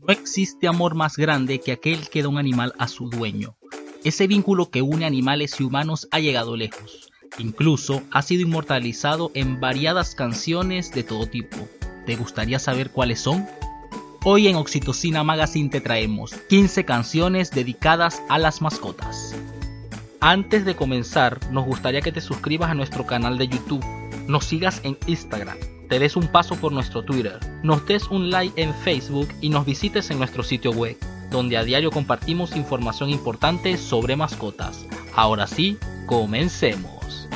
No existe amor más grande que aquel que da un animal a su dueño. Ese vínculo que une animales y humanos ha llegado lejos. Incluso ha sido inmortalizado en variadas canciones de todo tipo. ¿Te gustaría saber cuáles son? Hoy en Oxitocina Magazine te traemos 15 canciones dedicadas a las mascotas. Antes de comenzar, nos gustaría que te suscribas a nuestro canal de YouTube, nos sigas en Instagram, te des un paso por nuestro Twitter, nos des un like en Facebook y nos visites en nuestro sitio web, donde a diario compartimos información importante sobre mascotas. Ahora sí, comencemos.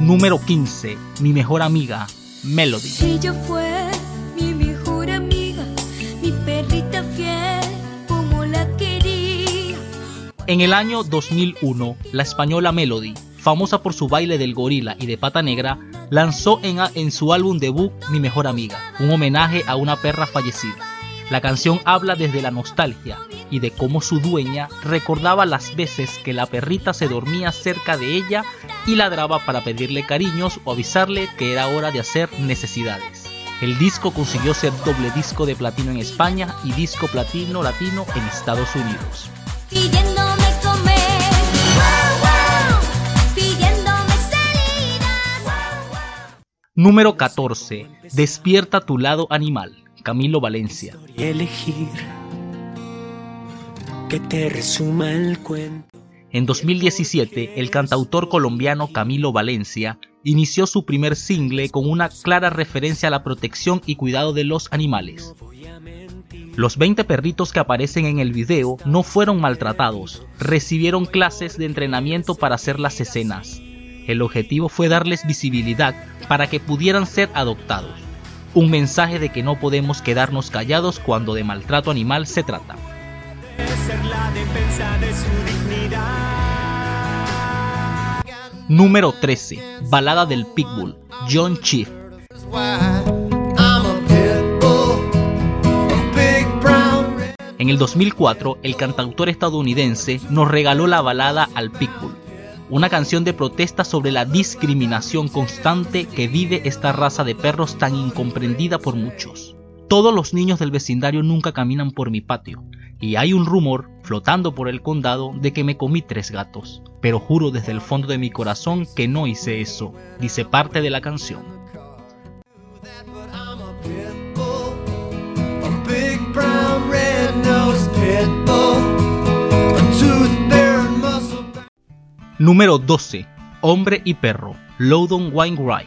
Número 15. Mi mejor amiga, Melody. fue En el año 2001, la española Melody, famosa por su baile del gorila y de pata negra, lanzó en, en, su álbum debut Mi Mejor Amiga, un homenaje a una perra fallecida. La canción habla desde la nostalgia y de cómo su dueña recordaba las veces que la perrita se dormía cerca de ella y ladraba para pedirle cariños o avisarle que era hora de hacer necesidades. El disco consiguió ser doble disco de platino en España y disco platino latino en Estados Unidos. Número 14. Despierta tu lado animal. Camilo Valencia. En 2017, el cantautor colombiano Camilo Valencia inició su primer single con una clara referencia a la protección y cuidado de los animales. Los 20 perritos que aparecen en el video no fueron maltratados, recibieron clases de entrenamiento para hacer las escenas. El objetivo fue darles visibilidad para que pudieran ser adoptados. Un mensaje de que no podemos quedarnos callados cuando de maltrato animal se trata. Número 13. Balada del Pitbull, John Chief. En el 2004, el cantautor estadounidense nos regaló la balada al Pitbull, una canción de protesta sobre la discriminación constante que vive esta raza de perros tan incomprendida por muchos. Todos los niños del vecindario nunca caminan por mi patio, y hay un rumor flotando por el condado de que me comí tres gatos, pero juro desde el fondo de mi corazón que no hice eso, dice parte de la canción. Número 12. Hombre y perro. Loudon Wainwright.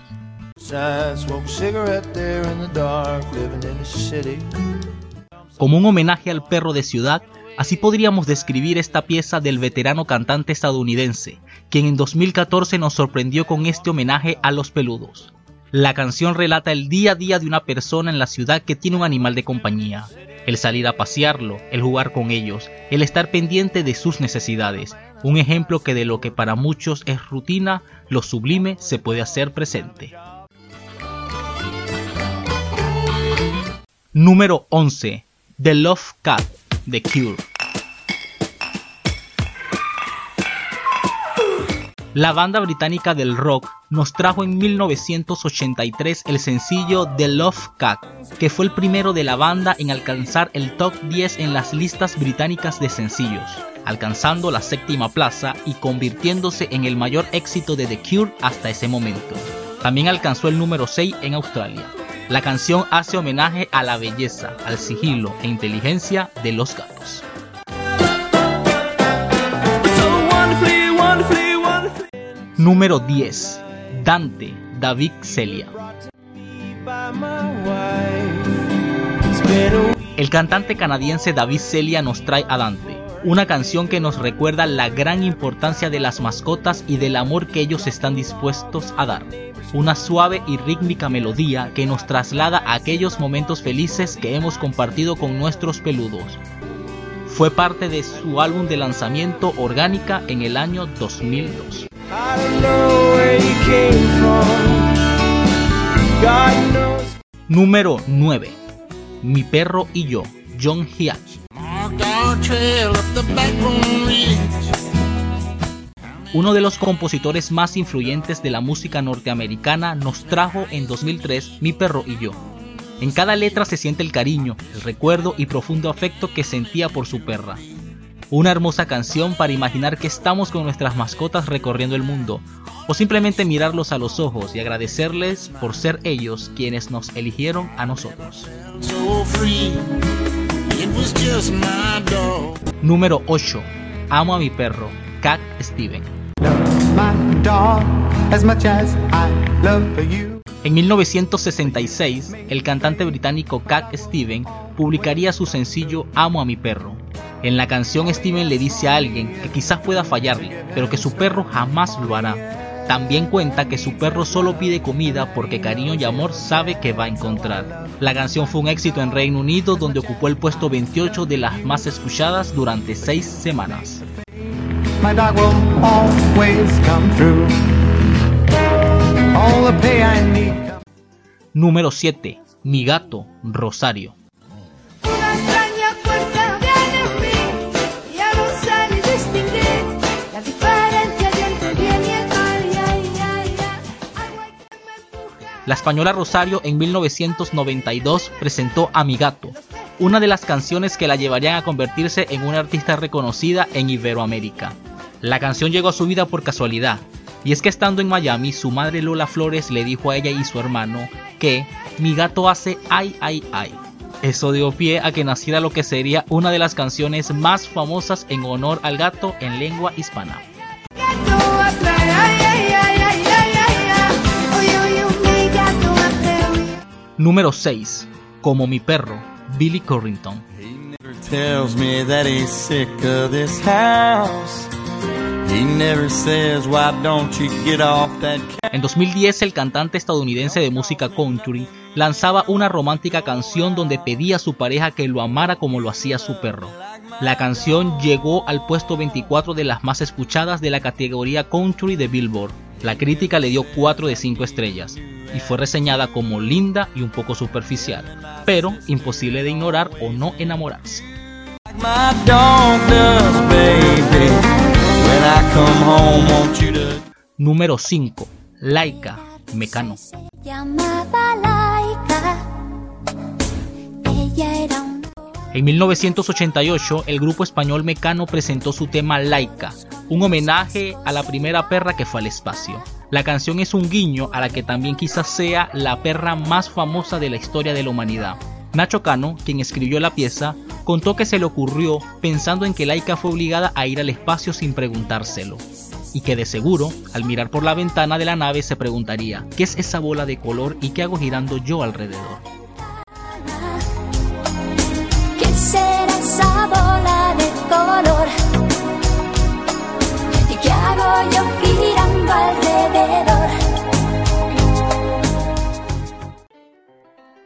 Como un homenaje al perro de ciudad, así podríamos describir esta pieza del veterano cantante estadounidense, quien en 2014 nos sorprendió con este homenaje a los peludos. La canción relata el día a día de una persona en la ciudad que tiene un animal de compañía. El salir a pasearlo, el jugar con ellos, el estar pendiente de sus necesidades, un ejemplo que de lo que para muchos es rutina, lo sublime se puede hacer presente. Número 11. The Love Cat, The Cure. La banda británica del rock nos trajo en 1983 el sencillo The Love Cat, que fue el primero de la banda en alcanzar el top 10 en las listas británicas de sencillos, alcanzando la séptima plaza y convirtiéndose en el mayor éxito de The Cure hasta ese momento. También alcanzó el número 6 en Australia. La canción hace homenaje a la belleza, al sigilo e inteligencia de los gatos. Número 10. Dante, David Celia. El cantante canadiense David Celia nos trae a Dante, una canción que nos recuerda la gran importancia de las mascotas y del amor que ellos están dispuestos a dar. Una suave y rítmica melodía que nos traslada a aquellos momentos felices que hemos compartido con nuestros peludos. Fue parte de su álbum de lanzamiento Orgánica en el año 2002. Número 9. Mi perro y yo, John Hiatt. Uno de los compositores más influyentes de la música norteamericana, nos trajo en 2003 Mi perro y yo. En cada letra se siente el cariño, el recuerdo y profundo afecto que sentía por su perra. Una hermosa canción para imaginar que estamos con nuestras mascotas recorriendo el mundo, o simplemente mirarlos a los ojos y agradecerles por ser ellos quienes nos eligieron a nosotros. Número 8. Amo a mi perro, Cat Steven. En 1966, el cantante británico Cat Steven publicaría su sencillo Amo a mi perro. En la canción Steven le dice a alguien que quizás pueda fallarle, pero que su perro jamás lo hará. También cuenta que su perro solo pide comida porque cariño y amor sabe que va a encontrar. La canción fue un éxito en Reino Unido donde ocupó el puesto 28 de las más escuchadas durante seis semanas. Número 7. Mi gato, Rosario. La española Rosario en 1992 presentó A mi gato, una de las canciones que la llevarían a convertirse en una artista reconocida en Iberoamérica. La canción llegó a su vida por casualidad, y es que estando en Miami, su madre Lola Flores le dijo a ella y su hermano que mi gato hace ay ay ay. Eso dio pie a que naciera lo que sería una de las canciones más famosas en honor al gato en lengua hispana. Número 6. Como mi perro, Billy Corrington. En 2010 el cantante estadounidense de música country lanzaba una romántica canción donde pedía a su pareja que lo amara como lo hacía su perro. La canción llegó al puesto 24 de las más escuchadas de la categoría country de Billboard. La crítica le dio 4 de 5 estrellas y fue reseñada como linda y un poco superficial, pero imposible de ignorar o no enamorarse. Número 5. Laika, Mecano. En 1988, el grupo español Mecano presentó su tema Laika, un homenaje a la primera perra que fue al espacio. La canción es un guiño a la que también quizás sea la perra más famosa de la historia de la humanidad. Nacho Cano, quien escribió la pieza, contó que se le ocurrió pensando en que Laika fue obligada a ir al espacio sin preguntárselo, y que de seguro, al mirar por la ventana de la nave se preguntaría, ¿qué es esa bola de color y qué hago girando yo alrededor? ¿Qué será esa bola de color? ¿Y qué hago yo alrededor?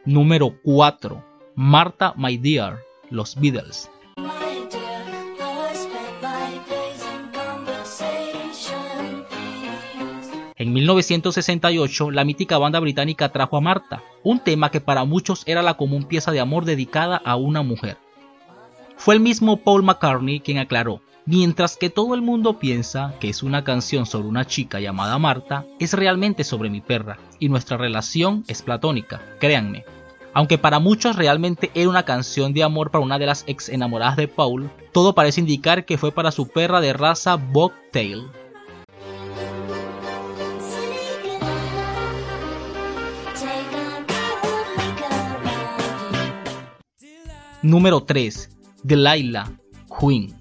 Número 4. Marta My Dear, Los Beatles. En 1968, la mítica banda británica trajo a Marta, un tema que para muchos era la común pieza de amor dedicada a una mujer. Fue el mismo Paul McCartney quien aclaró, mientras que todo el mundo piensa que es una canción sobre una chica llamada Marta, es realmente sobre mi perra, y nuestra relación es platónica, créanme. Aunque para muchos realmente era una canción de amor para una de las ex enamoradas de Paul, todo parece indicar que fue para su perra de raza Bobtail. Número 3. Delilah, Queen.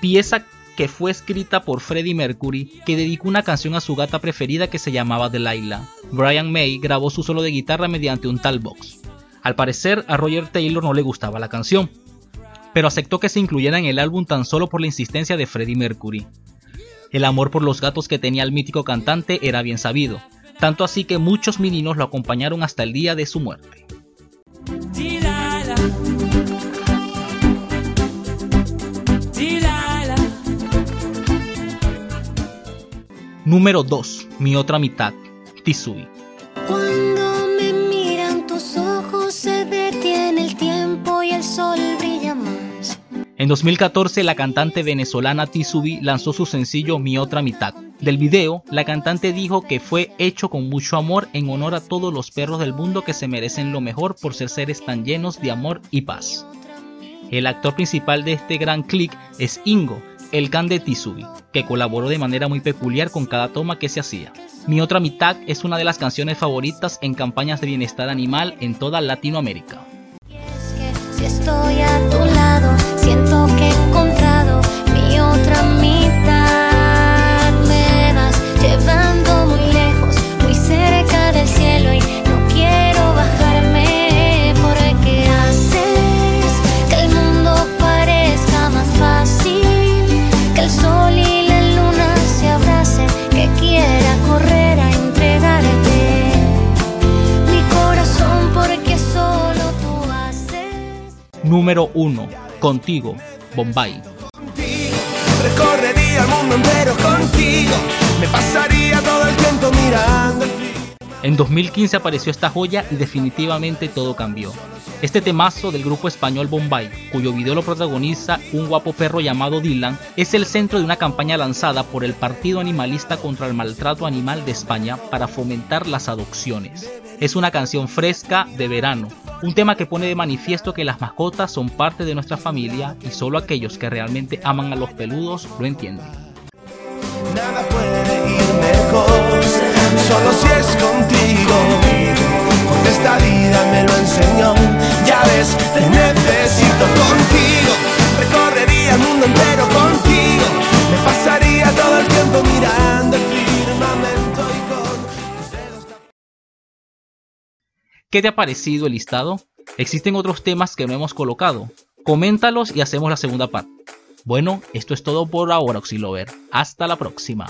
Pieza que fue escrita por Freddie Mercury, que dedicó una canción a su gata preferida que se llamaba Delilah. Brian May grabó su solo de guitarra mediante un tal box. Al parecer, a Roger Taylor no le gustaba la canción, pero aceptó que se incluyera en el álbum tan solo por la insistencia de Freddie Mercury. El amor por los gatos que tenía el mítico cantante era bien sabido, tanto así que muchos meninos lo acompañaron hasta el día de su muerte. Número 2. Mi otra mitad. Tisui. Cuando me miran tus ojos se detiene el tiempo y el sol En 2014, la cantante venezolana Tisubi lanzó su sencillo Mi otra mitad. Del video, la cantante dijo que fue hecho con mucho amor en honor a todos los perros del mundo que se merecen lo mejor por ser seres tan llenos de amor y paz. El actor principal de este gran click es Ingo, el can de Tisubi, que colaboró de manera muy peculiar con cada toma que se hacía. Mi otra mitad es una de las canciones favoritas en campañas de bienestar animal en toda Latinoamérica. Contigo, Bombay. Recorrería el mundo entero contigo. Me pasaría todo el tiempo mirando el fin. En 2015 apareció esta joya y definitivamente todo cambió. Este temazo del grupo español Bombay, cuyo video lo protagoniza un guapo perro llamado Dylan, es el centro de una campaña lanzada por el Partido Animalista contra el Maltrato Animal de España para fomentar las adopciones. Es una canción fresca de verano, un tema que pone de manifiesto que las mascotas son parte de nuestra familia y solo aquellos que realmente aman a los peludos lo entienden. Nada puede ir mejor, solo si es contigo. Porque esta vida me lo enseñó. Ya ves, te necesito contigo. Recorrería el mundo entero contigo. Me pasaría todo el tiempo mirando el ¿Qué te ha parecido el listado? ¿Existen otros temas que no hemos colocado? Coméntalos y hacemos la segunda parte. Bueno, esto es todo por ahora, Oxilover. Hasta la próxima.